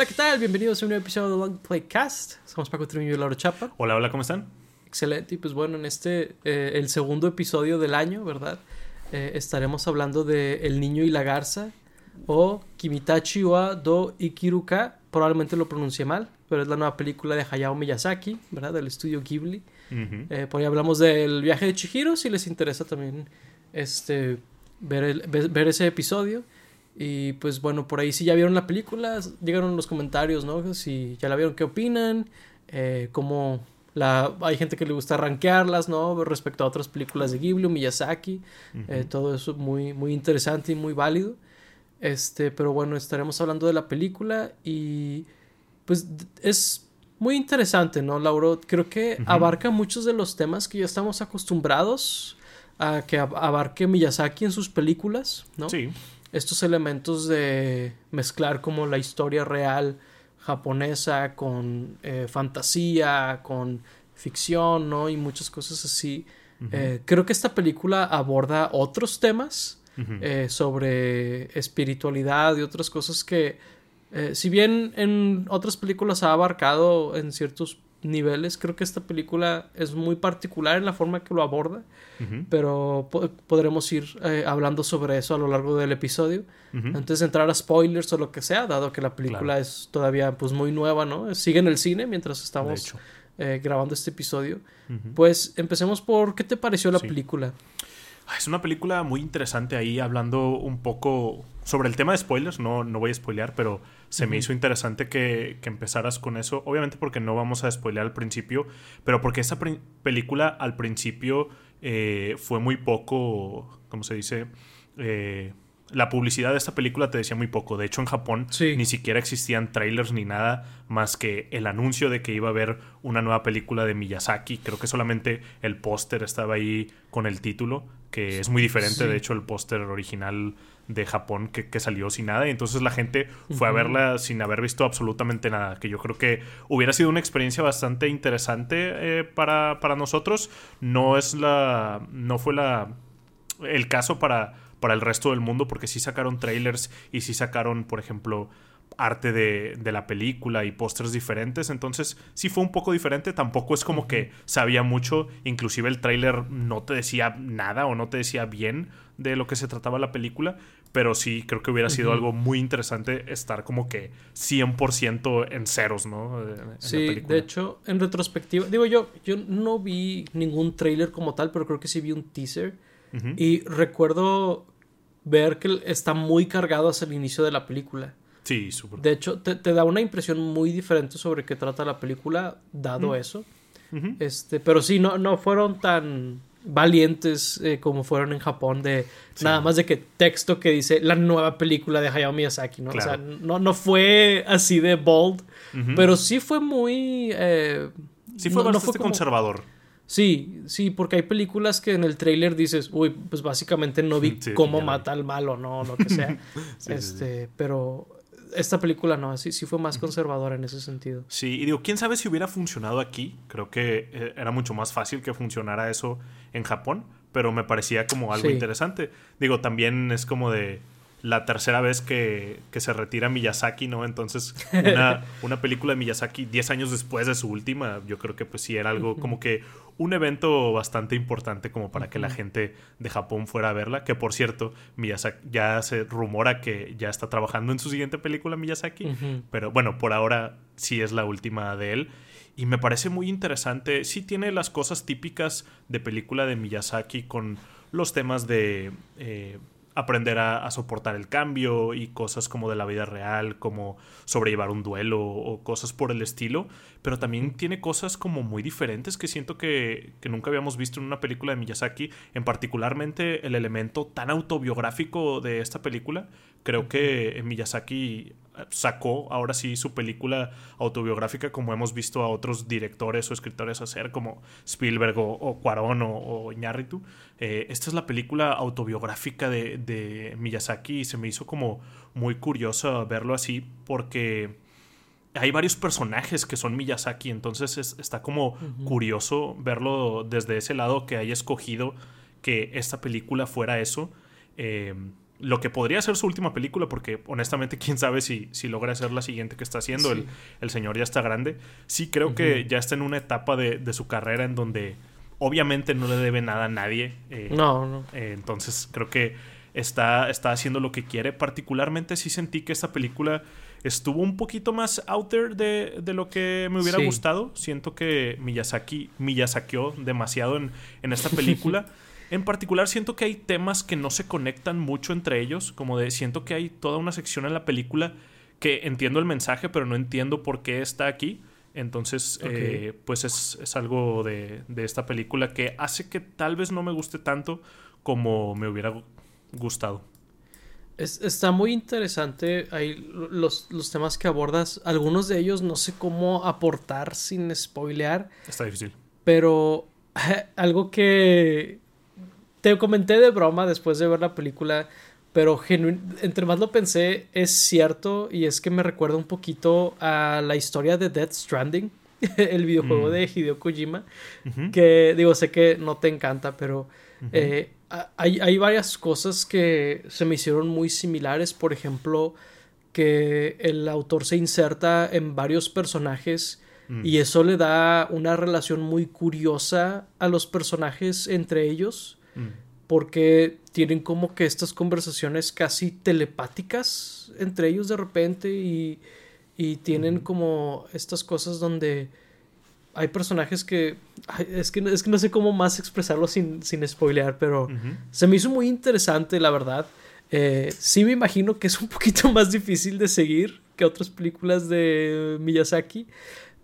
Hola, ¿qué tal? Bienvenidos a un nuevo episodio de Long Play Cast. Somos Paco Trimillo y Laura Chapa. Hola, hola, ¿cómo están? Excelente. Y pues bueno, en este, eh, el segundo episodio del año, ¿verdad? Eh, estaremos hablando de El Niño y la Garza o Kimitachi wa do Ikiruka. Probablemente lo pronuncié mal, pero es la nueva película de Hayao Miyazaki, ¿verdad? Del estudio Ghibli. Eh, por ahí hablamos del viaje de Chihiro, si les interesa también este, ver, el- ver, ver ese episodio. Y pues bueno, por ahí si ya vieron la película, llegaron los comentarios, ¿no? Si ya la vieron, ¿qué opinan? Eh, cómo la, hay gente que le gusta rankearlas, ¿no? Respecto a otras películas de Ghibli Miyazaki. Eh, todo eso muy, muy interesante y muy válido. Este, pero bueno, estaremos hablando de la película y pues es muy interesante, ¿no, Lauro? Creo que abarca muchos de los temas que ya estamos acostumbrados a que ab- abarque Miyazaki en sus películas, ¿no? Sí. Estos elementos de mezclar como la historia real japonesa con eh, fantasía, con ficción, ¿no? Y muchas cosas así. Eh, creo que esta película aborda otros temas eh, sobre espiritualidad y otras cosas que, si bien en otras películas ha abarcado en ciertos niveles, creo que esta película es muy particular en la forma que lo aborda, pero po- podremos ir eh, hablando sobre eso a lo largo del episodio. Ujú. Antes de entrar a spoilers o lo que sea, dado que la película Claro. es todavía pues muy nueva, ¿no? Sigue en el cine mientras estamos eh, grabando este episodio. Pues empecemos por ¿qué te pareció la Sí. película? Ah, Es una película muy interesante ahí, hablando un poco sobre el tema de spoilers. No, no voy a spoilear, pero se me hizo interesante que, que empezaras con eso. Obviamente porque no vamos a spoilear al principio, pero porque esa película al principio eh, fue muy poco, ¿cómo se dice? Eh, la publicidad de esta película te decía muy poco. De hecho, en Japón Sí. ni siquiera existían trailers ni nada más que el anuncio de que iba a haber una nueva película de Miyazaki. Creo que solamente el póster estaba ahí con el título, que es muy diferente, Sí. de hecho, el póster original de Japón que, que salió sin nada. Y entonces la gente fue a verla sin haber visto absolutamente nada. Que yo creo que hubiera sido una experiencia bastante interesante eh, para, para nosotros. No es la. No fue la el caso para, para el resto del mundo, porque sí sacaron trailers y sí sacaron, por ejemplo, arte de, de la película y pósters diferentes. Entonces, sí fue un poco diferente. Tampoco es como que sabía mucho. Inclusive el trailer no te decía nada o no te decía bien de lo que se trataba la película. Pero sí, creo que hubiera sido algo muy interesante estar como que 100% en ceros, ¿no? En la Sí, película. de hecho, en retrospectiva, digo yo, yo no vi ningún trailer como tal, pero creo que sí vi un teaser. Y recuerdo ver que está muy cargado hacia el inicio de la película. Sí, súper. De hecho, te, te da una impresión muy diferente sobre qué trata la película, dado eso. Este, pero sí, no, no fueron tan valientes eh, como fueron en Japón de Sí. nada más de que texto que dice la nueva película de Hayao Miyazaki, ¿no? O sea, Claro. no, no fue así de bold, pero sí fue muy... eh, sí fue no- como- conservador. Sí, sí, porque hay películas que en el tráiler dices, uy, pues básicamente no vi Sí, cómo mata al malo, ¿no? Lo que sea. Sí, sí, sí. este, pero esta película no, sí, sí fue más conservadora en ese sentido. Sí, y digo, quién sabe si hubiera funcionado aquí. Creo que eh, era mucho más fácil que funcionara eso en Japón, pero me parecía como algo interesante. Digo, también es como de la tercera vez que, que se retira Miyazaki, ¿no? Entonces, una, una película de Miyazaki 10 años después de su última, yo creo que pues sí era algo como que un evento bastante importante como para que la gente de Japón fuera a verla. Que por cierto, Miyazaki ya se rumora que ya está trabajando en su siguiente película Miyazaki. Pero bueno, por ahora sí es la última de él. Y me parece muy interesante. Sí tiene las cosas típicas de película de Miyazaki con los temas de eh, aprender a, a soportar el cambio y cosas como de la vida real, como sobrellevar un duelo o cosas por el estilo. Pero también tiene cosas como muy diferentes que siento que, que nunca habíamos visto en una película de Miyazaki. En particularmente el elemento tan autobiográfico de esta película. Creo que eh, Miyazaki sacó ahora sí su película autobiográfica como hemos visto a otros directores o escritores hacer como Spielberg o, o Cuarón o, o Iñárritu. Eh, esta es la película autobiográfica de, de Miyazaki y se me hizo como muy curioso verlo así porque hay varios personajes que son Miyazaki, entonces es- está como curioso verlo desde ese lado que haya escogido que esta película fuera eso. Eh, lo que podría ser su última película, porque honestamente, quién sabe si, si logra hacer la siguiente que está haciendo. El, el, señor ya está grande. Sí, creo que ya está en una etapa de, de, su carrera en donde obviamente no le debe nada a nadie. Eh, no, no. Eh, entonces creo que está, está haciendo lo que quiere. Particularmente sí sentí que esta película estuvo un poquito más out there de, de lo que me hubiera gustado. Siento que Miyazaki Miyazakió demasiado en, en esta película. En particular siento que hay temas que no se conectan mucho entre ellos, como de siento que hay toda una sección en la película que entiendo el mensaje, pero no entiendo por qué está aquí. Entonces, eh, pues es, algo de, esta película que hace que tal vez no me guste tanto como me hubiera gustado. Está muy interesante ahí los, los, temas que abordas. Algunos de ellos no sé cómo aportar sin spoilear. Está difícil. Pero algo que te comenté de broma después de ver la película, pero entre más lo pensé, es cierto y es que me recuerda un poquito a la historia de Death Stranding, el videojuego mm. de Hideo Kojima, que digo, sé que no te encanta, pero eh, hay, hay, varias cosas que se me hicieron muy similares, por ejemplo, que el autor se inserta en varios personajes mm. y eso le da una relación muy curiosa a los personajes entre ellos. Porque tienen como que estas conversaciones casi telepáticas entre ellos de repente y, tienen como estas cosas donde hay personajes que es, que es que no sé cómo más expresarlo sin, sin spoilear, pero se me hizo muy interesante, la verdad. Eh, sí me imagino que es un poquito más difícil de seguir que otras películas de Miyazaki,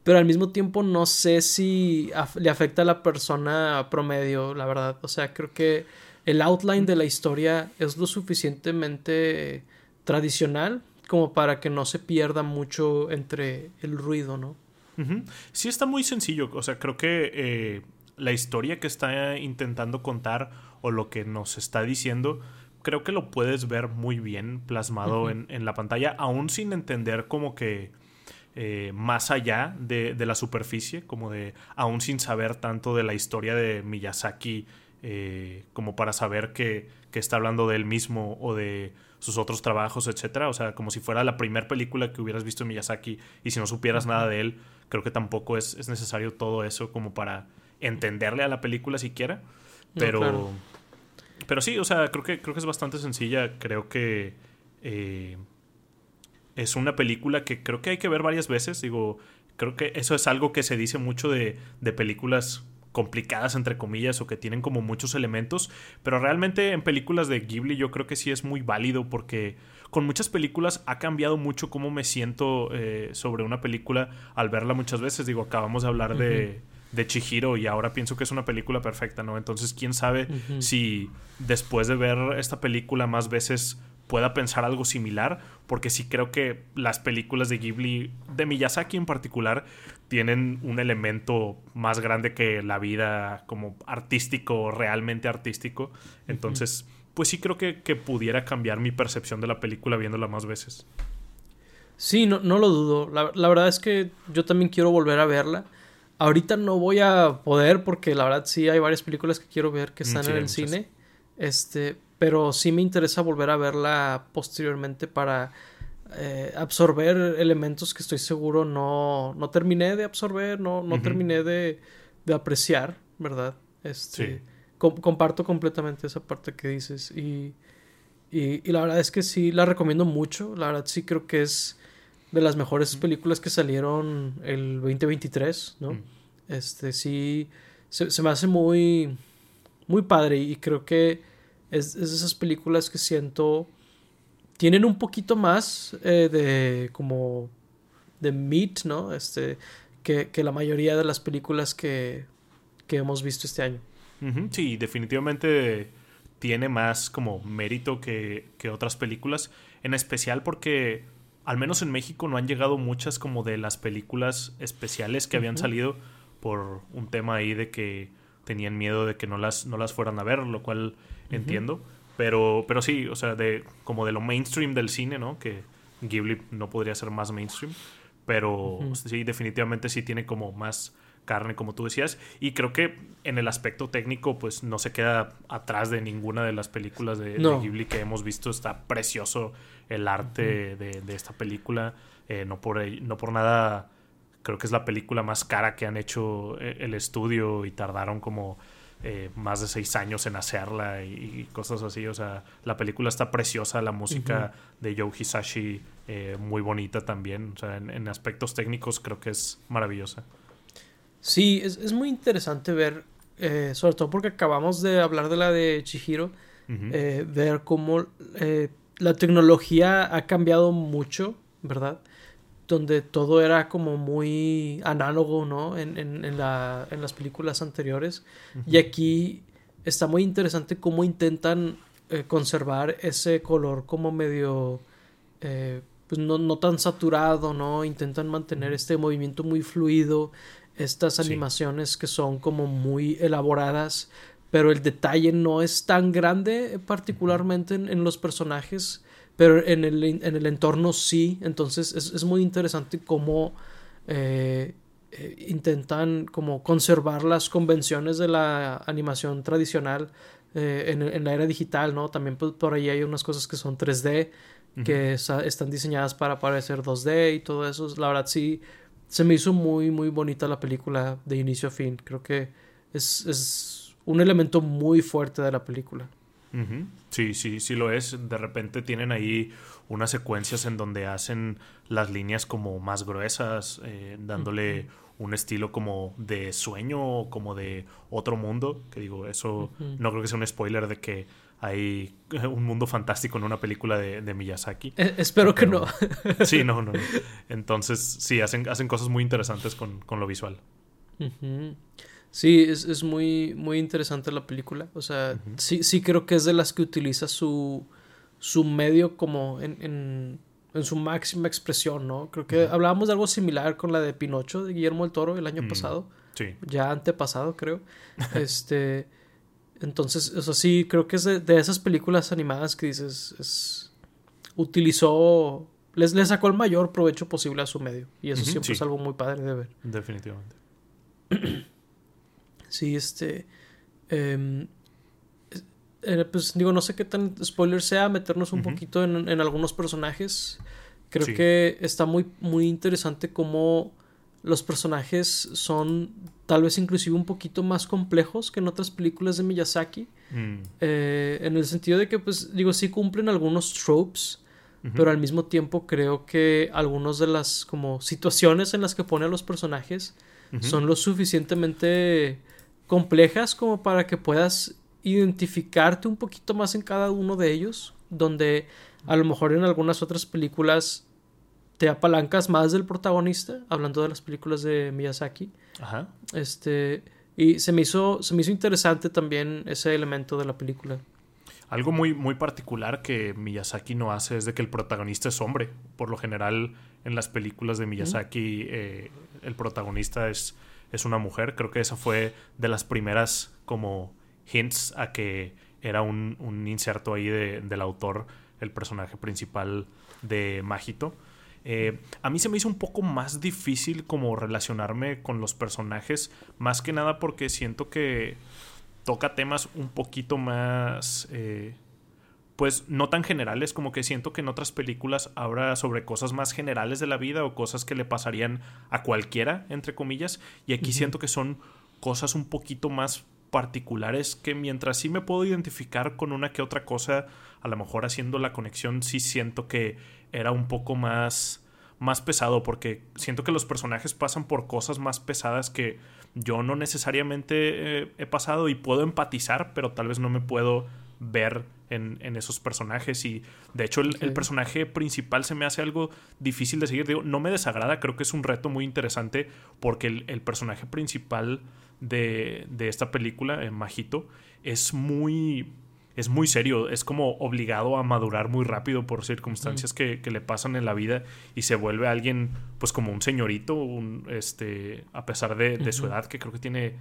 pero al mismo tiempo no sé si le afecta a la persona promedio, la verdad. O sea, creo que el outline de la historia es lo suficientemente tradicional como para que no se pierda mucho entre el ruido, ¿no? Sí está muy sencillo, o sea, creo que eh, la historia que está intentando contar o lo que nos está diciendo, creo que lo puedes ver muy bien plasmado en, en, la pantalla, aún sin entender como que eh, más allá de, la superficie, como de aún sin saber tanto de la historia de Miyazaki, eh, como para saber que, está hablando de él mismo o de sus otros trabajos, etcétera. O sea, como si fuera la primera película que hubieras visto en Miyazaki y si no supieras nada de él, creo que tampoco es, necesario todo eso como para entenderle a la película siquiera. Pero, pero sí, o sea, creo que, creo que es bastante sencilla. Creo que eh, es una película que creo que hay que ver varias veces. Digo, creo que eso es algo que se dice mucho de, de películas complicadas entre comillas o que tienen como muchos elementos, pero realmente en películas de Ghibli yo creo que sí es muy válido porque con muchas películas ha cambiado mucho cómo me siento eh, sobre una película al verla muchas veces. Digo, acabamos de hablar de, de Chihiro y ahora pienso que es una película perfecta, ¿no? Entonces, quién sabe si después de ver esta película más veces pueda pensar algo similar, porque sí creo que las películas de Ghibli, de Miyazaki en particular, tienen un elemento más grande que la vida como artístico, realmente artístico. Entonces, pues sí creo que, pudiera cambiar mi percepción de la película viéndola más veces. Sí, no, no lo dudo. La, verdad es que yo también quiero volver a verla. Ahorita no voy a poder porque la verdad sí hay varias películas que quiero ver que mm, están en el cine. Este, pero sí me interesa volver a verla posteriormente para eh, absorber elementos que estoy seguro no, no terminé de absorber, no, no terminé de, de, apreciar, ¿verdad? Este, comparto completamente esa parte que dices y, y, la verdad es que sí, la recomiendo mucho, la verdad sí creo que es de las mejores películas que salieron el 2023, ¿no? Este, sí, se, se me hace muy, muy padre y creo que es, es esas películas que siento tienen un poquito más eh, de como de meat, ¿no? Este, que, la mayoría de las películas que, que hemos visto este año. Sí, definitivamente tiene más como mérito que, que, otras películas, en especial porque al menos en México no han llegado muchas como de las películas especiales que habían salido por un tema ahí de que tenían miedo de que no las, no las fueran a ver, lo cual entiendo. Pero, pero sí, o sea, de, como de lo mainstream del cine, ¿no? Que Ghibli no podría ser más mainstream. Pero sí, definitivamente sí tiene como más carne, como tú decías. Y creo que en el aspecto técnico, pues no se queda atrás de ninguna de las películas de, Ghibli que hemos visto. Está precioso el arte de, esta película. Eh, no, por, no por nada, creo que es la película más cara que han hecho eh, el estudio y tardaron como eh, más de seis años en hacerla y, cosas así. O sea, la película está preciosa, la música de Joe Hisashi muy bonita también. O sea, en aspectos técnicos creo que es maravillosa. Sí, es, muy interesante ver, eh, sobre todo porque acabamos de hablar de la de Chihiro, eh, ver cómo eh, la tecnología ha cambiado mucho, ¿verdad? Donde todo era como muy análogo, ¿no? En, en, en, la, en las películas anteriores. Y aquí está muy interesante cómo intentan conservar ese color como medio... pues no, no, tan saturado, ¿no? Intentan mantener este movimiento muy fluido, estas animaciones que son como muy elaboradas, pero el detalle no es tan grande particularmente en, los personajes, pero en el, en el entorno sí, entonces es, muy interesante cómo eh, eh, intentan como conservar las convenciones de la animación tradicional eh, en, la era digital, ¿no? También por ahí hay unas cosas que son 3D, que están diseñadas para parecer 2D y todo eso, la verdad sí se me hizo muy, muy bonita la película de inicio a fin. Creo que es, es un elemento muy fuerte de la película. Sí, sí, sí lo es. De repente tienen ahí unas secuencias en donde hacen las líneas como más gruesas, eh, dándole un estilo como de sueño, como de otro mundo. Que digo, eso no creo que sea un spoiler de que hay un mundo fantástico en una película de, Miyazaki. Eh, espero que no. sí, no, no. Entonces, sí, hacen, hacen cosas muy interesantes con, lo visual. Sí, es, muy, muy interesante la película. O sea, sí, sí creo que es de las que utiliza su, su medio como en, su máxima expresión, ¿no? Creo que hablábamos de algo similar con la de Pinocho de Guillermo del Toro el año pasado. Sí. Ya antepasado, creo. este. Entonces, eso sí, creo que es de, esas películas animadas que dices, es, utilizó, les, le sacó el mayor provecho posible a su medio. Y eso siempre es algo muy padre de ver. Definitivamente. sí, este... Em, eh, pues digo, no sé qué tan spoiler sea meternos un poquito en, en, algunos personajes. Creo que está muy, muy interesante cómo los personajes son tal vez inclusive un poquito más complejos que en otras películas de Miyazaki. Mm. Eh, en el sentido de que, pues, digo, sí cumplen algunos tropes, pero al mismo tiempo creo que algunas de las como situaciones en las que pone a los personajes son lo suficientemente complejas como para que puedas identificarte un poquito más en cada uno de ellos, donde a lo mejor en algunas otras películas te apalancas más del protagonista, hablando de las películas de Miyazaki. Ajá. Este, y se me hizo, se me hizo interesante también ese elemento de la película. Algo muy, muy particular que Miyazaki no hace es de que el protagonista es hombre. Por lo general, en las películas de Miyazaki, eh, el protagonista es, es una mujer. Creo que esa fue de las primeras como hints a que era un, un inserto ahí de, del autor, el personaje principal de Majito. Eh, a mí se me hizo un poco más difícil como relacionarme con los personajes, más que nada porque siento que toca temas un poquito más... Eh, pues no tan generales como que siento que en otras películas habla sobre cosas más generales de la vida o cosas que le pasarían a cualquiera, entre comillas, y aquí siento que son cosas un poquito más particulares que mientras sí me puedo identificar con una que otra cosa, a lo mejor haciendo la conexión sí siento que era un poco más más pesado porque siento que los personajes pasan por cosas más pesadas que yo no necesariamente eh, he pasado y puedo empatizar, pero tal vez no me puedo ver en, esos personajes. Y de hecho el, personaje principal se me hace algo difícil de seguir. Digo, no me desagrada, creo que es un reto muy interesante porque el, personaje principal de, de esta película, en Majito, es muy es muy serio, es como obligado a madurar muy rápido por circunstancias que, le pasan en la vida y se vuelve alguien pues como un señorito, un, este, a pesar de, su edad, que creo que tiene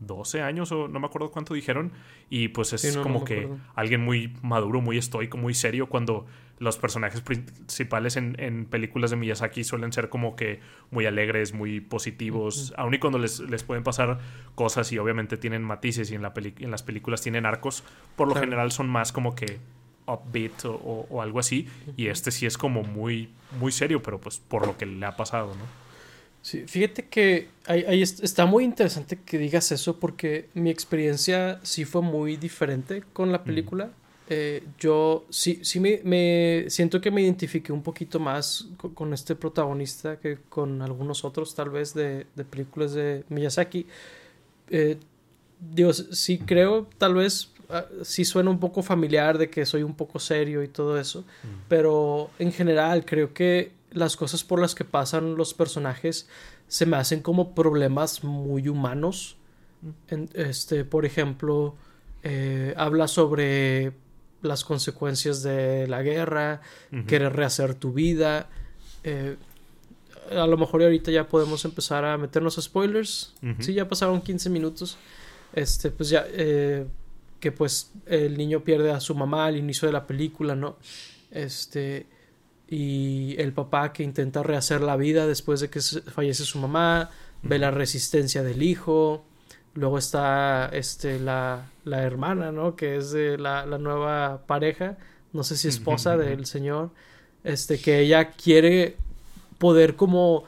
12 años o no me acuerdo cuánto dijeron. Y pues es como que alguien muy maduro, muy estoico, muy serio cuando los personajes principales en, películas de Miyazaki suelen ser como que muy alegres, muy positivos, aun y cuando les, pueden pasar cosas y obviamente tienen matices y en, la en las películas tienen arcos, por lo general son más como que upbeat o, algo así. Y este sí es como muy, muy serio, pero pues por lo que le ha pasado, ¿no? Sí, fíjate que ahí, está muy interesante que digas eso porque mi experiencia sí fue muy diferente con la película. Eh, yo sí, sí me, siento que me identifiqué un poquito más con, este protagonista que con algunos otros tal vez de, películas de Miyazaki. Eh, digo, sí creo tal vez Ah, sí suena un poco familiar de que soy un poco serio y todo eso, pero en general creo que las cosas por las que pasan los personajes se me hacen como problemas muy humanos. este, por ejemplo, eh, habla sobre las consecuencias de la guerra, querer rehacer tu vida. Eh, a lo mejor ahorita ya podemos empezar a meternos a spoilers. Sí, ya pasaron 15 minutos. Este, pues ya, eh, que pues el niño pierde a su mamá al inicio de la película, ¿no? Este y el papá que intenta rehacer la vida después de que fallece su mamá, ve la resistencia del hijo, luego está este la, la hermana, ¿no? Que es de la, la nueva pareja, no sé si esposa del señor, este que ella quiere poder como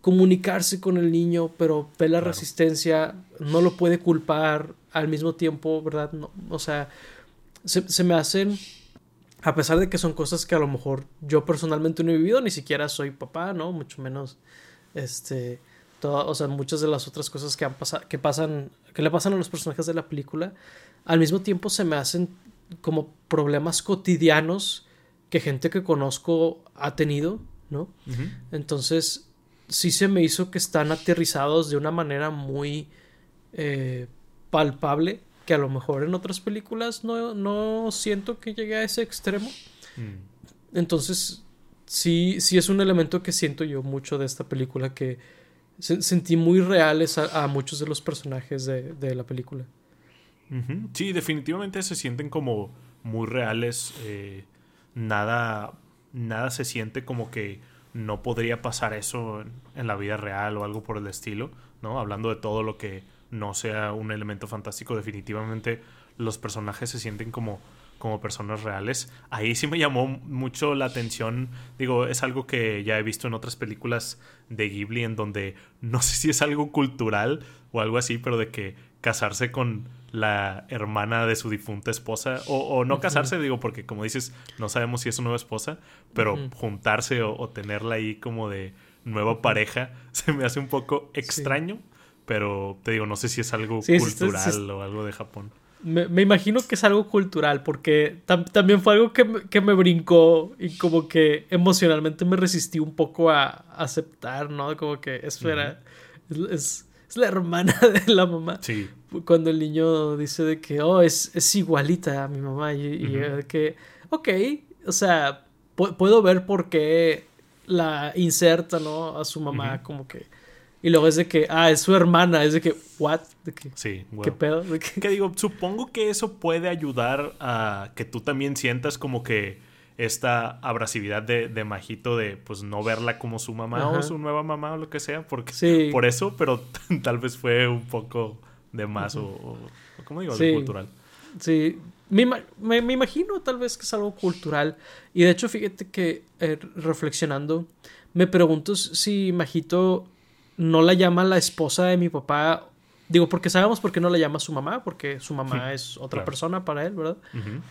comunicarse con el niño, pero ve la resistencia, no lo puede culpar, al mismo tiempo, ¿verdad? No, o sea, se, me hacen, a pesar de que son cosas que a lo mejor yo personalmente no he vivido, ni siquiera soy papá, ¿no? Mucho menos, este, todo, o sea, muchas de las otras cosas que han pasado, que pasan, que le pasan a los personajes de la película, al mismo tiempo se me hacen como problemas cotidianos que gente que conozco ha tenido, ¿no? Entonces, sí se me hizo que están aterrizados de una manera muy... Eh, palpable que a lo mejor en otras películas no, no siento que llegue a ese extremo. Mm. Entonces, sí, sí es un elemento que siento yo mucho de esta película que sentí muy reales a, muchos de los personajes de, la película. Sí, definitivamente se sienten como muy reales. Eh, nada, nada se siente como que no podría pasar eso en, en, la vida real o algo por el estilo, ¿no? Hablando de todo lo que no sea un elemento fantástico, definitivamente los personajes se sienten como, como personas reales. Ahí sí me llamó mucho la atención, digo, es algo que ya he visto en otras películas de Ghibli en donde no sé si es algo cultural o algo así, pero de que casarse con la hermana de su difunta esposa, o, no casarse, digo, porque como dices, no sabemos si es su nueva esposa, pero juntarse o, tenerla ahí como de nueva pareja, se me hace un poco extraño. Pero te digo, no sé si es algo cultural o algo de Japón. Me, imagino que es algo cultural, porque también fue algo que, que, me brincó y como que emocionalmente me resistí un poco a, aceptar, ¿no? Como que, espera, es, es, la hermana de la mamá. Sí. Cuando el niño dice de que, oh, es, es igualita a mi mamá y, y que, ok, o sea, puedo ver por qué la inserta, ¿no? A su mamá, como que y luego es de que, ah, es su hermana. Es de que, ¿what? De que, sí, ¿Qué pedo? que... digo, supongo que eso puede ayudar a que tú también sientas como que esta abrasividad de, de Majito de, pues, no verla como su mamá o su nueva mamá o lo que sea. Porque, sí. Por eso, pero tal vez fue un poco de más o, o, ¿cómo digo? Sí. cultural. Sí, me, me, me, imagino tal vez que es algo cultural. Y de hecho, fíjate que eh, reflexionando, me pregunto si Majito no la llama la esposa de mi papá. Digo, porque sabemos por qué no la llama su mamá, porque su mamá es otra persona para él, ¿verdad?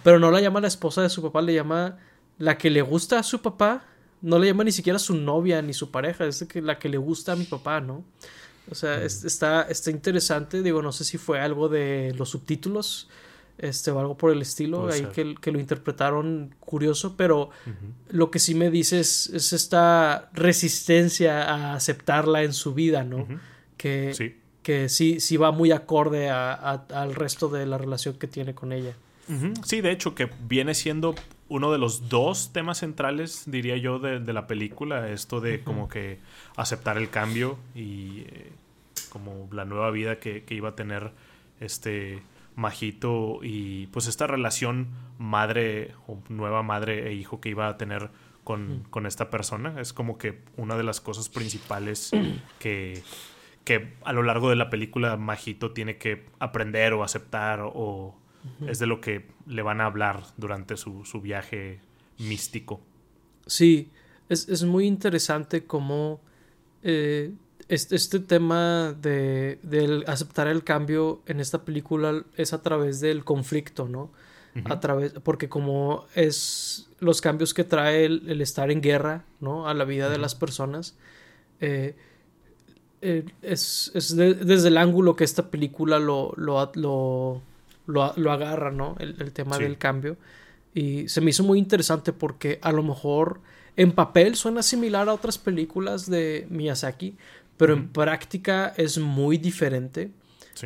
Pero no la llama la esposa de su papá, le llama la que le gusta a su papá. No le llama ni siquiera su novia ni su pareja, es la que le gusta a mi papá, ¿no? O sea, está, está interesante. Digo, no sé si fue algo de los subtítulos este, o algo por el estilo, ahí que, que, lo interpretaron curioso, pero lo que sí me dice es, esta resistencia a aceptarla en su vida, ¿no? Que, sí. que sí, sí va muy acorde a, al resto de la relación que tiene con ella. Sí, de hecho, que viene siendo uno de los dos temas centrales, diría yo, de, la película, esto de como que aceptar el cambio y... Eh, como la nueva vida que, iba a tener este Majito y pues esta relación madre o nueva madre e hijo que iba a tener con, con esta persona. Es como que una de las cosas principales que, que a lo largo de la película Majito tiene que aprender o aceptar o es de lo que le van a hablar durante su, su viaje místico. Sí, es, es muy interesante cómo eh, este, este, tema de, aceptar el cambio en esta película es a través del conflicto, ¿no? A través, porque como es los cambios que trae el, estar en guerra, ¿no? A la vida de las personas. Eh, eh, es, es desde el ángulo que esta película lo, lo, lo, lo, agarra, ¿no? El, tema del cambio. Y se me hizo muy interesante porque a lo mejor en papel suena similar a otras películas de Miyazaki, pero en práctica es muy diferente.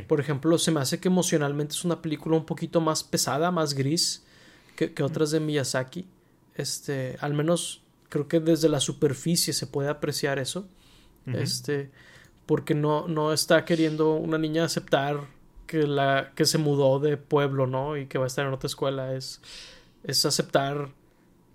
Por ejemplo, se me hace que emocionalmente es una película un poquito más pesada, más gris que, otras de Miyazaki. Este, al menos creo que desde la superficie se puede apreciar eso. Este, porque no, no está queriendo una niña aceptar que la que se mudó de pueblo, ¿no? Y que va a estar en otra escuela. Es, es aceptar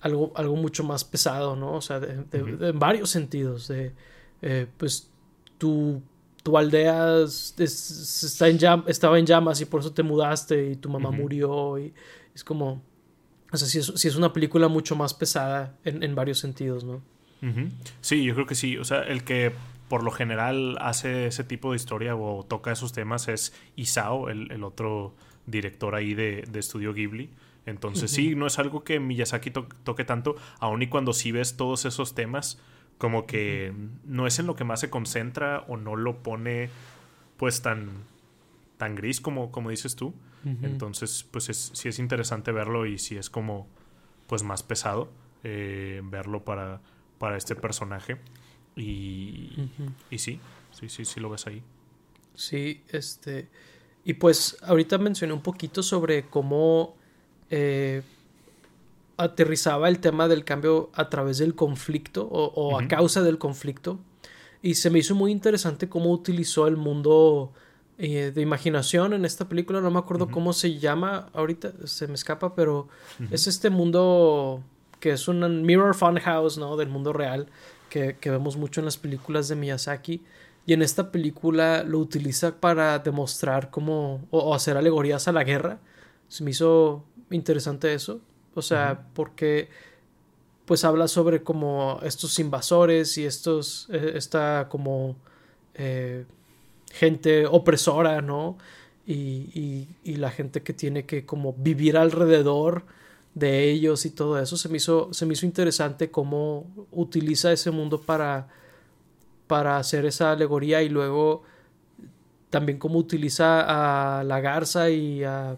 algo, algo mucho más pesado, ¿no? O sea, de, en varios sentidos. De, eh, pues tu, tu aldea está en estaba en llamas y por eso te mudaste y tu mamá murió. Y es como. O sea, si es, es una película mucho más pesada en, en varios sentidos, ¿no? Sí, yo creo que sí. O sea, el que por lo general hace ese tipo de historia o toca esos temas es Isao, el, el otro director ahí de, de Estudio Ghibli. Entonces sí, no es algo que Miyazaki toque tanto, aun y cuando sí ves todos esos temas, como que no es en lo que más se concentra o no lo pone pues tan, tan gris como, como dices tú. Entonces, pues es, sí es interesante verlo y sí es como pues más pesado eh, verlo para, para este personaje. Y, y sí, sí, sí, sí lo ves ahí. Sí, este... Y pues ahorita mencioné un poquito sobre cómo eh, aterrizaba el tema del cambio a través del conflicto o, a causa del conflicto. Y se me hizo muy interesante cómo utilizó el mundo eh, de imaginación en esta película. No me acuerdo cómo se llama ahorita, se me escapa, pero es este mundo que es un mirror fun house, ¿no? Del mundo real que, vemos mucho en las películas de Miyazaki. Y en esta película lo utiliza para demostrar cómo, o hacer alegorías a la guerra. Se me hizo interesante eso. O sea, porque pues habla sobre como estos invasores y estos, eh, esta como eh, gente opresora, ¿no? Y, y, la gente que tiene que como vivir alrededor de ellos y todo eso. Se me hizo, se me hizo interesante cómo utiliza ese mundo para, para hacer esa alegoría y luego también cómo utiliza a la garza y a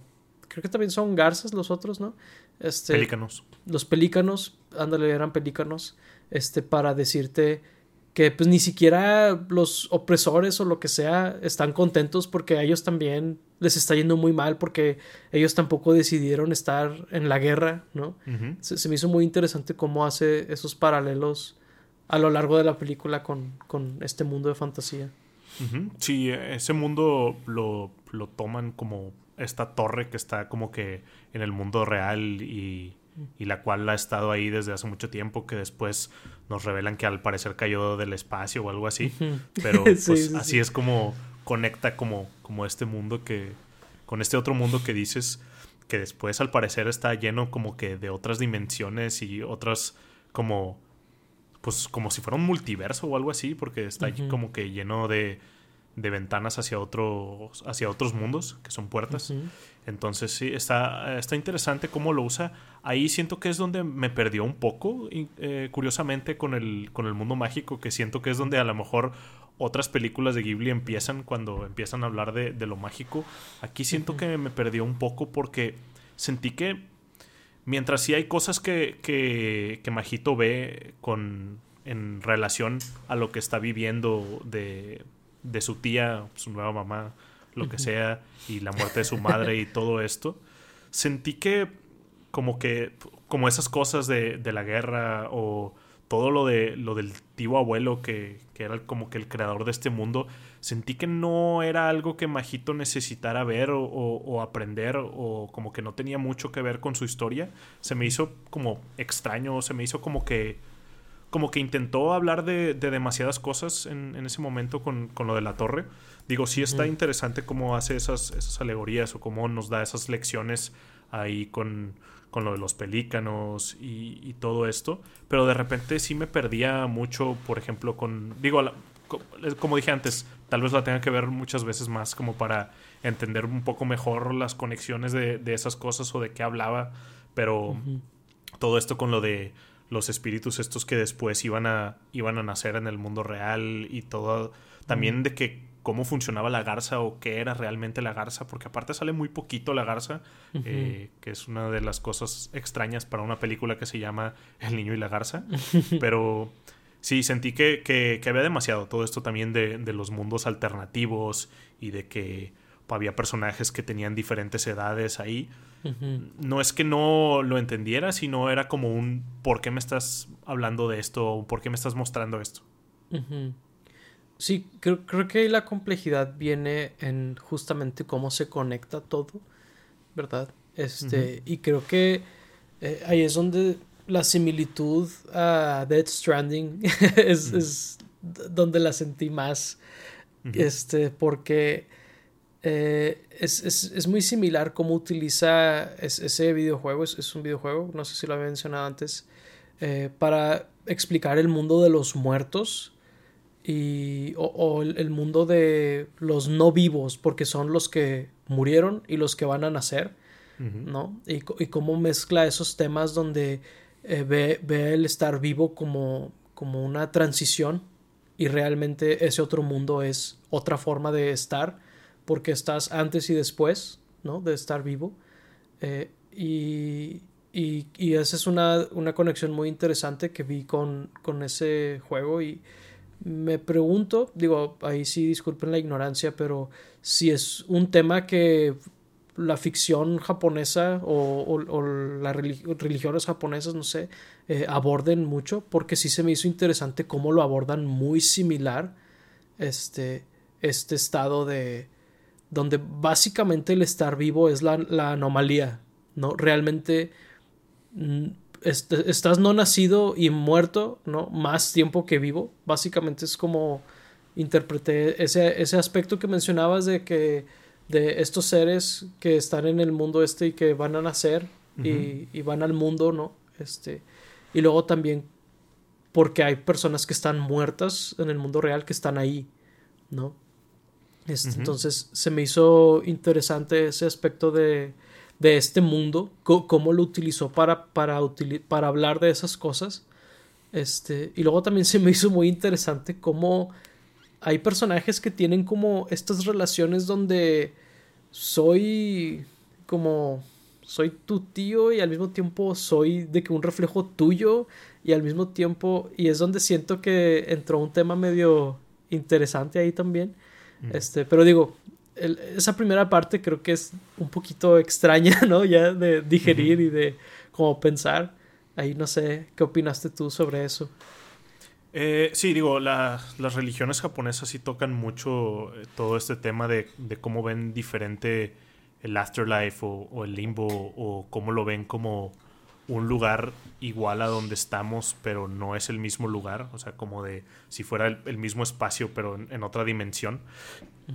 creo que también son garzas los otros, ¿no? Este, pelícanos. Los pelícanos, ándale, eran pelícanos, este, para decirte que pues ni siquiera los opresores o lo que sea están contentos porque a ellos también les está yendo muy mal porque ellos tampoco decidieron estar en la guerra, ¿no? se, me hizo muy interesante cómo hace esos paralelos a lo largo de la película con, con este mundo de fantasía. Sí, ese mundo lo, lo toman como esta torre que está como que en el mundo real y, y, la cual ha estado ahí desde hace mucho tiempo, que después nos revelan que al parecer cayó del espacio o algo así. Pero pues así es como conecta como, como este mundo que, con este otro mundo que dices, que después al parecer está lleno como que de otras dimensiones y otras como pues como si fuera un multiverso o algo así, porque está como que lleno de de ventanas hacia otros, hacia otros mundos, que son puertas. Entonces sí, está, está interesante cómo lo usa. Ahí siento que es donde me perdió un poco, eh, curiosamente, con el, con el mundo mágico, que siento que es donde a lo mejor otras películas de Ghibli empiezan cuando empiezan a hablar de, lo mágico. Aquí siento que me perdió un poco porque sentí que mientras sí hay cosas que, que, que Majito ve con en relación a lo que está viviendo de de su tía, su nueva mamá, lo que sea, y la muerte de su madre y todo esto, sentí que como que, como esas cosas de, de la guerra o todo lo de lo del tío abuelo que, que, era como que el creador de este mundo, sentí que no era algo que Majito necesitara ver o, o, aprender o como que no tenía mucho que ver con su historia. Se me hizo como extraño, se me hizo como que como que intentó hablar de, de demasiadas cosas en, en, ese momento con, con, lo de la torre. Digo, sí está interesante cómo hace esas, esas alegorías o cómo nos da esas lecciones ahí con, con lo de los pelícanos y, todo esto. Pero de repente sí me perdía mucho, por ejemplo, con. Digo, como dije antes, tal vez la tenga que ver muchas veces más como para entender un poco mejor las conexiones de, esas cosas o de qué hablaba. Pero todo esto con lo de los espíritus estos que después iban a, iban a nacer en el mundo real y todo. También de que cómo funcionaba la garza o qué era realmente la garza, porque aparte sale muy poquito la garza, eh, que es una de las cosas extrañas para una película que se llama El niño y la garza. Pero sí, sentí que, que, había demasiado todo esto también de, de, los mundos alternativos y de que había personajes que tenían diferentes edades ahí. No es que no lo entendiera, sino era como un ¿por qué me estás hablando de esto? ¿Por qué me estás mostrando esto? Sí, creo, creo que la complejidad viene en justamente cómo se conecta todo, ¿verdad? Este, y creo que eh, ahí es donde la similitud a Dead Stranding es, donde la sentí más. Este, porque eh, es, muy similar cómo utiliza ese videojuego. Es, un videojuego, no sé si lo había mencionado antes, eh, para explicar el mundo de los muertos y, o, el, mundo de los no vivos, porque son los que murieron y los que van a nacer, ¿no? Y, y, cómo mezcla esos temas donde eh, ve, ve, el estar vivo como, como una transición y realmente ese otro mundo es otra forma de estar, porque estás antes y después, ¿no? De estar vivo. Eh, y, y, y, esa es una, una, conexión muy interesante que vi con, con ese juego y me pregunto, digo, ahí sí disculpen la ignorancia, pero si es un tema que la ficción japonesa o, las religiones japonesas, no sé, eh, aborden mucho, porque sí se me hizo interesante cómo lo abordan muy similar este, este estado de donde básicamente el estar vivo es la, la anomalía, ¿no? Realmente mm, estás no nacido y muerto, ¿no? Más tiempo que vivo. Básicamente es como interpreté ese, ese aspecto que mencionabas de que de estos seres que están en el mundo este y que van a nacer y, y, van al mundo, ¿no? Este, y luego también porque hay personas que están muertas en el mundo real que están ahí, ¿no? Este, Entonces se me hizo interesante ese aspecto de, de este mundo, cómo lo utilizó para, para, para hablar de esas cosas. Este, y luego también se me hizo muy interesante cómo hay personajes que tienen como estas relaciones donde soy como soy tu tío y al mismo tiempo soy de que un reflejo tuyo y al mismo tiempo y es donde siento que entró un tema medio interesante ahí también. Este, pero digo, esa primera parte creo que es un poquito extraña, ¿no? Ya de digerir y de como pensar. Ahí no sé, ¿qué opinaste tú sobre eso? Eh, sí, digo, las religiones japonesas sí tocan mucho eh, todo este tema de, de, cómo ven diferente el afterlife o, o, el limbo o cómo lo ven como un lugar igual a donde estamos, pero no es el mismo lugar, o sea, como de si fuera el, mismo espacio, pero en, otra dimensión.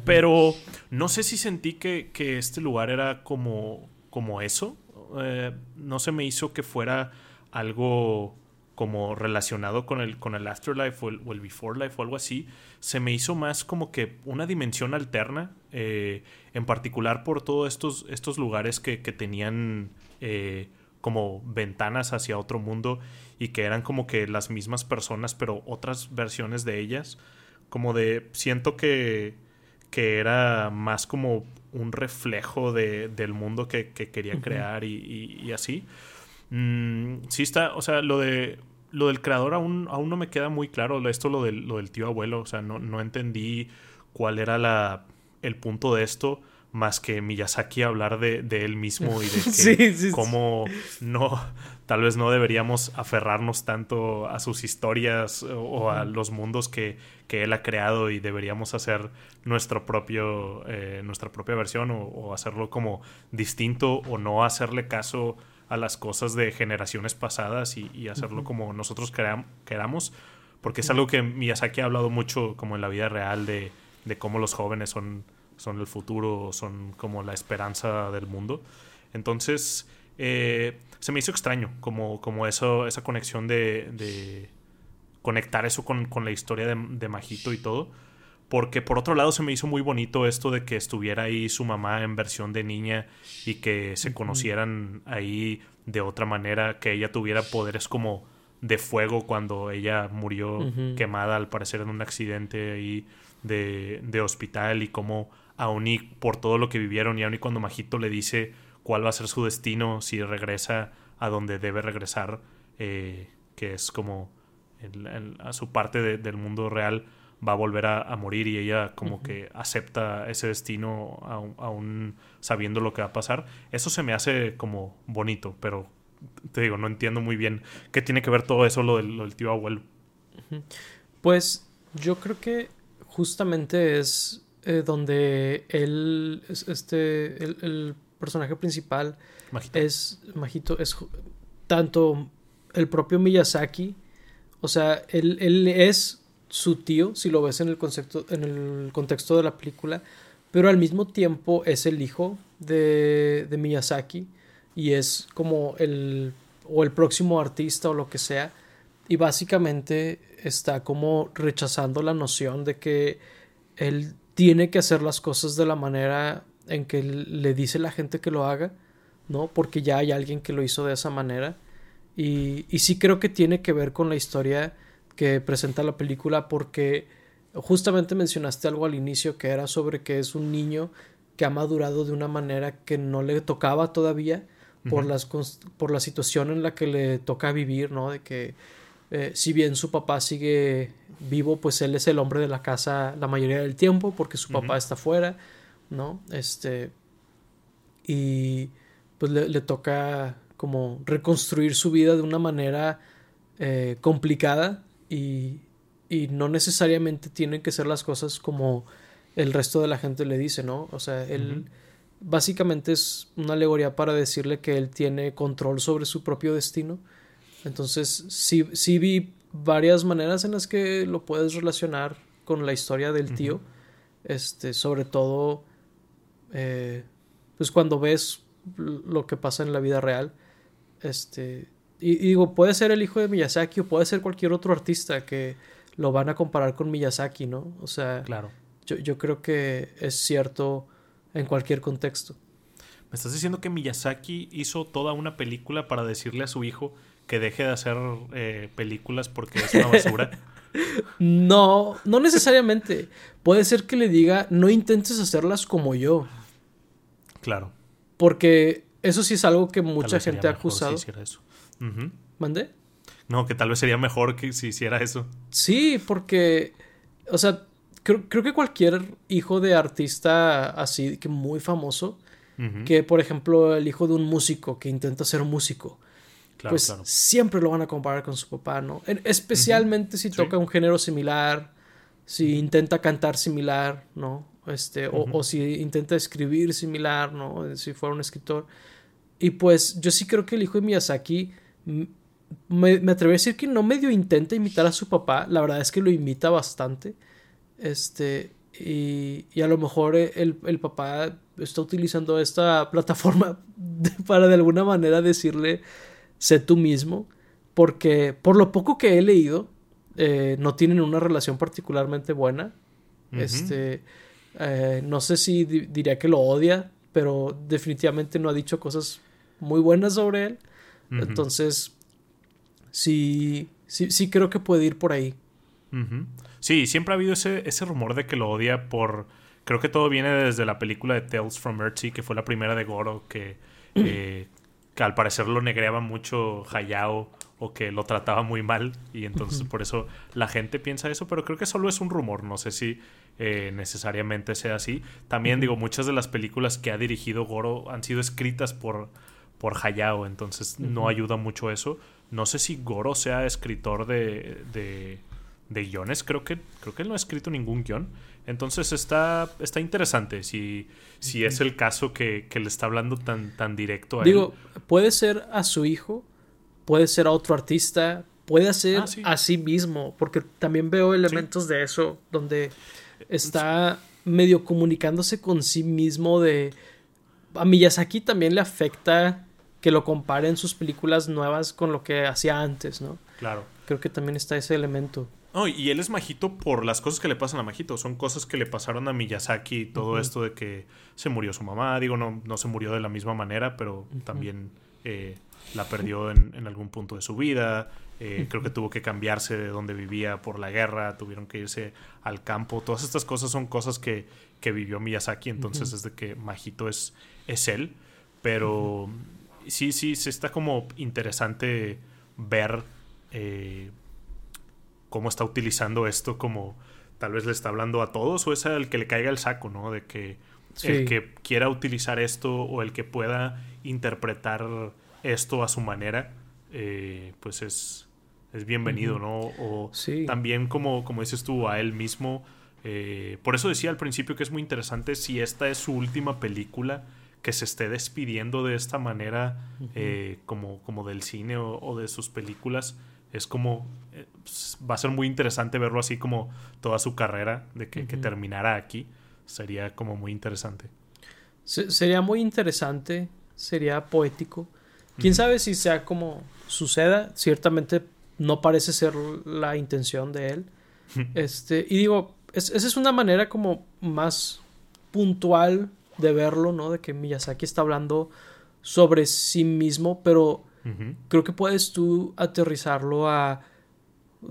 Pero no sé si sentí que, este lugar era como, como eso. Eh, no se me hizo que fuera algo como relacionado con el, con el afterlife o el, before life o algo así. Se me hizo más como que una dimensión alterna, eh, en particular por todos estos, estos lugares que, tenían... Eh, como ventanas hacia otro mundo y que eran como que las mismas personas pero otras versiones de ellas como de siento que que era más como un reflejo de, del mundo que, quería crear y, así. Mm, sí está o sea lo de lo del creador aún, aún no me queda muy claro esto lo del, lo del tío abuelo o sea no, no entendí cuál era la, el punto de esto más que Miyazaki hablar de, él mismo y de cómo no, tal vez no deberíamos aferrarnos tanto a sus historias o, a los mundos que, él ha creado y deberíamos hacer nuestro propio, eh, nuestra propia versión o, hacerlo como distinto o no hacerle caso a las cosas de generaciones pasadas y, hacerlo como nosotros queramos, porque es algo que Miyazaki ha hablado mucho como en la vida real de, de cómo los jóvenes son son el futuro, son como la esperanza del mundo. Entonces, eh, se me hizo extraño como, como eso, esa conexión de, conectar eso con, la historia de, de, Majito y todo. Porque por otro lado se me hizo muy bonito esto de que estuviera ahí su mamá en versión de niña y que se conocieran ahí de otra manera, que ella tuviera poderes como de fuego cuando ella murió quemada al parecer en un accidente ahí de, de hospital y cómo aún y por todo lo que vivieron y aún y cuando Majito le dice cuál va a ser su destino si regresa a donde debe regresar, eh, que es como a su parte del mundo real, va a volver a, morir y ella como que acepta ese destino aún, sabiendo lo que va a pasar. Eso se me hace como bonito, pero te digo, no entiendo muy bien qué tiene que ver todo eso lo del, lo del tío abuelo. Pues yo creo que justamente es eh, donde él, este, el, personaje principal es Majito, es tanto el propio Miyazaki, o sea, él, él, es su tío, si lo ves en el, concepto, en el contexto de la película, pero al mismo tiempo es el hijo de, de Miyazaki y es como el, o el próximo artista o lo que sea, y básicamente está como rechazando la noción de que él tiene que hacer las cosas de la manera en que le dice la gente que lo haga, ¿no? Porque ya hay alguien que lo hizo de esa manera. Y, y sí creo que tiene que ver con la historia que presenta la película porque justamente mencionaste algo al inicio que era sobre que es un niño que ha madurado de una manera que no le tocaba todavía por, las, por la situación en la que le toca vivir, ¿no? De que eh, si bien su papá sigue vivo, pues él es el hombre de la casa la mayoría del tiempo porque su papá está fuera, ¿no? Este. Y pues le, toca como reconstruir su vida de una manera eh, complicada y, y, no necesariamente tienen que ser las cosas como el resto de la gente le dice, ¿no? O sea, él básicamente es una alegoría para decirle que él tiene control sobre su propio destino entonces, sí, sí vi varias maneras en las que lo puedes relacionar con la historia del tío. Este, sobre todo, eh, pues cuando ves lo que pasa en la vida real. Este, y, digo, puede ser el hijo de Miyazaki o puede ser cualquier otro artista que lo van a comparar con Miyazaki, ¿no? O sea, claro. yo, yo creo que es cierto en cualquier contexto. ¿Me estás diciendo que Miyazaki hizo toda una película para decirle a su hijo que deje de hacer eh, películas porque es una basura. no, no necesariamente. Puede ser que le diga, no intentes hacerlas como yo. Claro. Porque eso sí es algo que mucha gente ha acusado. Si eso. ¿Mandé? No, que tal vez sería mejor que si hiciera eso. Sí, porque, o sea, creo, que cualquier hijo de artista así, que muy famoso, que por ejemplo el hijo de un músico que intenta ser músico, pues siempre lo van a comparar con su papá, ¿no? Especialmente si toca un género similar, si intenta cantar similar, ¿no? Este, o, si intenta escribir similar, ¿no? Si fuera un escritor. Y pues yo sí creo que el hijo de Miyazaki me, me atrevo a decir que no medio intenta imitar a su papá, la verdad es que lo imita bastante. Este, y, y a lo mejor el, el papá está utilizando esta plataforma para de alguna manera decirle sé tú mismo, porque por lo poco que he leído, eh, no tienen una relación particularmente buena. Este, eh, no sé si diría que lo odia, pero definitivamente no ha dicho cosas muy buenas sobre él. Entonces, sí, sí, sí creo que puede ir por ahí. Sí, siempre ha habido ese, ese rumor de que lo odia por... Creo que todo viene desde la película de Tales from Earthsea, que fue la primera de Goro, que eh, que al parecer lo negreaba mucho Hayao o que lo trataba muy mal y entonces por eso la gente piensa eso, pero creo que solo es un rumor, no sé si eh, necesariamente sea así. También digo, muchas de las películas que ha dirigido Goro han sido escritas por, por Hayao, entonces no ayuda mucho eso. No sé si Goro sea escritor de, de, de guiones, creo que, creo que él no ha escrito ningún guion. Entonces está, está interesante si, si es el caso que, le está hablando tan, tan directo a Digo, puede ser a su hijo, puede ser a otro artista, puede ser ah, a sí mismo, porque también veo elementos de eso donde está medio comunicándose con sí mismo de... A Miyazaki también le afecta que lo comparen sus películas nuevas con lo que hacía antes, ¿no? Claro. Creo que también está ese elemento. No, y él es Majito por las cosas que le pasan a Majito. Son cosas que le pasaron a Miyazaki. Todo esto de que se murió su mamá. Digo, no, no se murió de la misma manera, pero también eh, la perdió en, algún punto de su vida. Eh, creo que tuvo que cambiarse de donde vivía por la guerra. Tuvieron que irse al campo. Todas estas cosas son cosas que, que vivió Miyazaki. Entonces es de que Majito es, es él. Pero sí, sí, se está como interesante ver. Eh, cómo está utilizando esto como tal vez le está hablando a todos o es el que le caiga el saco, ¿no? De que el que quiera utilizar esto o el que pueda interpretar esto a su manera, eh, pues es, es bienvenido, ¿no? O también como, como dices tú, a él mismo. Eh, por eso decía al principio que es muy interesante si esta es su última película que se esté despidiendo de esta manera eh, como, como del cine o de sus películas es como eh, pues, va a ser muy interesante verlo así como toda su carrera de que, terminara aquí. Sería como muy interesante. Sería muy interesante sería poético. Quién sabe si sea como suceda ciertamente no parece ser la intención de él. Este y digo esa es una manera como más puntual de verlo no de que Miyazaki está hablando sobre sí mismo pero Creo que puedes tú aterrizarlo a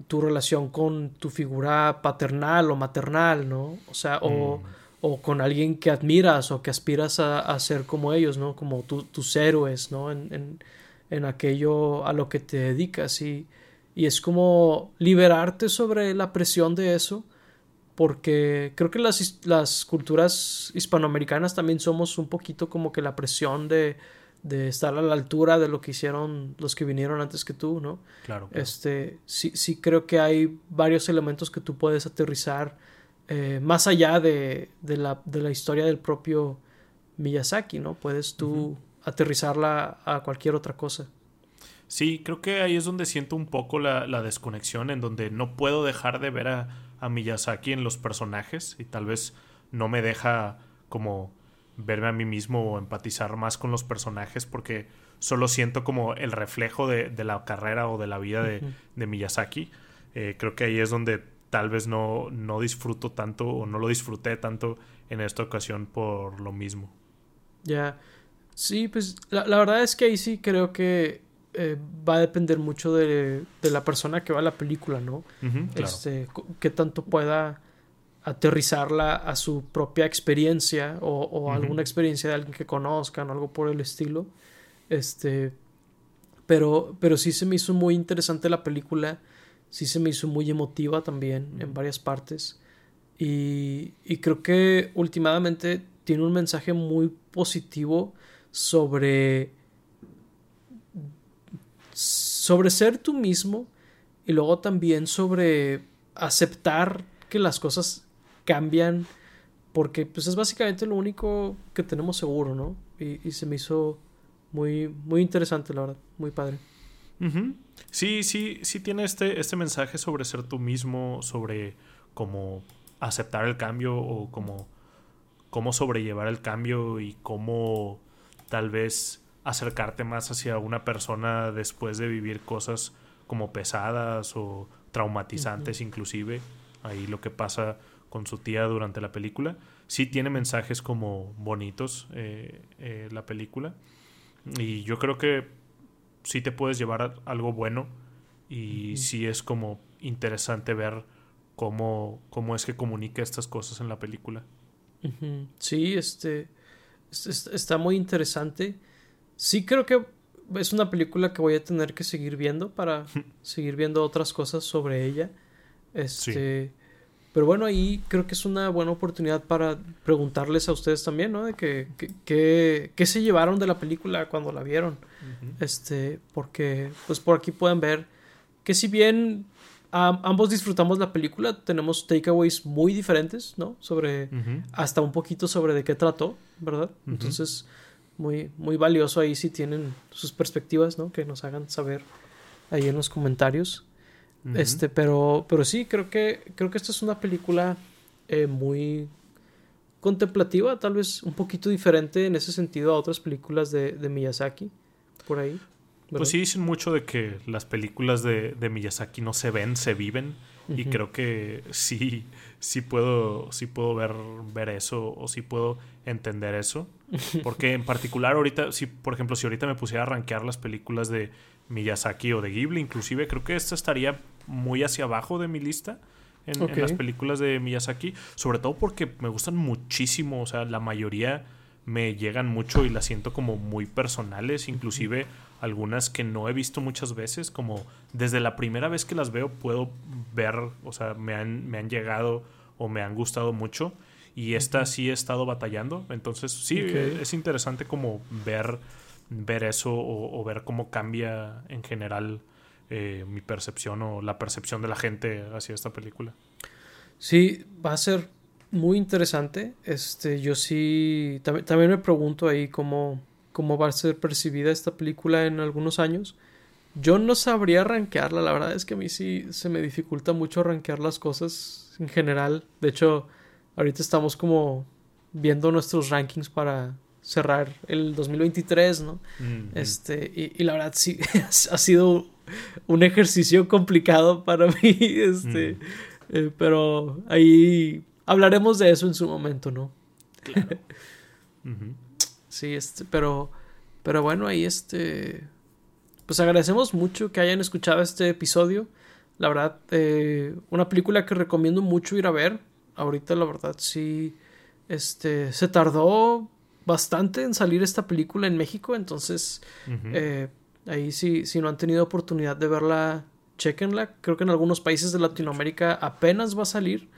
tu relación con tu figura paternal o maternal, ¿no? O sea, o, mm. con alguien que admiras o que aspiras a, ser como ellos, ¿no? Como tus héroes, ¿no? En, aquello a lo que te dedicas y, y es como liberarte sobre la presión de eso porque creo que las, las culturas hispanoamericanas también somos un poquito como que la presión de de estar a la altura de lo que hicieron los que vinieron antes que tú, ¿no? Claro. Este, sí, sí creo que hay varios elementos que tú puedes aterrizar eh, más allá de, de, la, de, la, historia del propio Miyazaki, ¿no? Puedes tú aterrizarla a cualquier otra cosa. Sí, creo que ahí es donde siento un poco la, la desconexión, en donde no puedo dejar de ver a, a Miyazaki en los personajes y tal vez no me deja como verme a mí mismo o empatizar más con los personajes porque solo siento como el reflejo de, la carrera o de la vida de, Miyazaki. Eh, creo que ahí es donde tal vez no, no disfruto tanto o no lo disfruté tanto en esta ocasión por lo mismo. Ya, sí, pues la, verdad es que ahí sí creo que eh, va a depender mucho de, la persona que va a la película, ¿no? Este, qué tanto pueda aterrizarla a su propia experiencia o, alguna experiencia de alguien que conozcan o algo por el estilo. Este, pero, pero sí se me hizo muy interesante la película, sí se me hizo muy emotiva también en varias partes y, y creo que últimamente tiene un mensaje muy positivo sobre sobre ser tú mismo y luego también sobre aceptar que las cosas cambian porque pues es básicamente lo único que tenemos seguro, ¿no? Y, se me hizo muy, muy interesante, la verdad, muy padre. Sí, sí, sí tiene este, este mensaje sobre ser tú mismo, sobre cómo aceptar el cambio o cómo, cómo sobrellevar el cambio y cómo tal vez acercarte más hacia una persona después de vivir cosas como pesadas o traumatizantes inclusive. Ahí lo que pasa con su tía durante la película. Sí tiene mensajes como bonitos eh, eh, la película. Y yo creo que sí te puedes llevar algo bueno. Y sí es como interesante ver cómo, cómo es que comunica estas cosas en la película. Sí, este está muy interesante. Sí creo que es una película que voy a tener que seguir viendo para seguir viendo otras cosas sobre ella. Este, pero bueno, ahí creo que es una buena oportunidad para preguntarles a ustedes también, ¿no? De que, qué se llevaron de la película cuando la vieron. Este, porque pues por aquí pueden ver que si bien ambos disfrutamos la película, tenemos takeaways muy diferentes, ¿no? Sobre, hasta un poquito sobre de qué trató, ¿verdad? Entonces, muy, muy valioso ahí si tienen sus perspectivas, ¿no? Que nos hagan saber ahí en los comentarios. Este, pero, pero sí, creo que, creo que esta es una película eh, muy contemplativa, tal vez un poquito diferente en ese sentido a otras películas de, de Miyazaki, por ahí. Pues sí dicen mucho de que las películas de, de Miyazaki no se ven, se viven. Y creo que sí, sí puedo, sí puedo ver, ver eso o sí puedo entender eso. Porque en particular ahorita, si, por ejemplo, si ahorita me pusiera a rankear las películas de Miyazaki o de Ghibli, inclusive creo que esta estaría muy hacia abajo de mi lista. En, en, las películas de Miyazaki, sobre todo porque me gustan muchísimo, o sea, la mayoría me llegan mucho y las siento como muy personales, inclusive algunas que no he visto muchas veces, como desde la primera vez que las veo puedo ver, o sea, me han, me han llegado o me han gustado mucho. Y esta sí he estado batallando, entonces sí, es interesante como ver, ver eso o, ver cómo cambia en general eh, mi percepción o la percepción de la gente hacia esta película. Sí, va a ser muy interesante. Este, yo sí, también, me pregunto ahí cómo, cómo va a ser percibida esta película en algunos años. Yo no sabría rankearla, la verdad es que a mí sí se me dificulta mucho rankear las cosas en general. De hecho, ahorita estamos como viendo nuestros rankings para cerrar el 2023, ¿no? Este, y, la verdad sí ha sido un ejercicio complicado para mí, este, eh, pero ahí hablaremos de eso en su momento, ¿no? Claro. Sí, este, pero, pero bueno, ahí este, pues agradecemos mucho que hayan escuchado este episodio. La verdad, eh, una película que recomiendo mucho ir a ver. Ahorita, la verdad, sí, este, se tardó bastante en salir esta película en México, entonces, eh, ahí sí, si no han tenido oportunidad de verla, chequenla. Creo que en algunos países de Latinoamérica apenas va a salir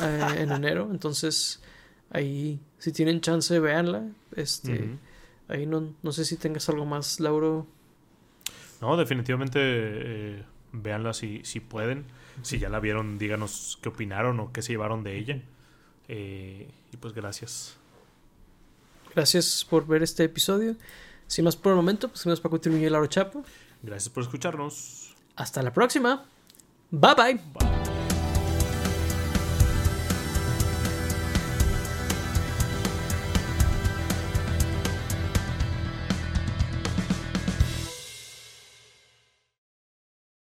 eh, en enero, entonces ahí si tienen chance véanla. Este ahí no, no sé si tengas algo más Lauro. No definitivamente eh, véanla si, si pueden. Si ya la vieron díganos qué opinaron o qué se llevaron de ella. Eh, y pues gracias gracias por ver este episodio sin más por el momento pues para continuar y Lauro Chapo gracias por escucharnos hasta la próxima bye. bye.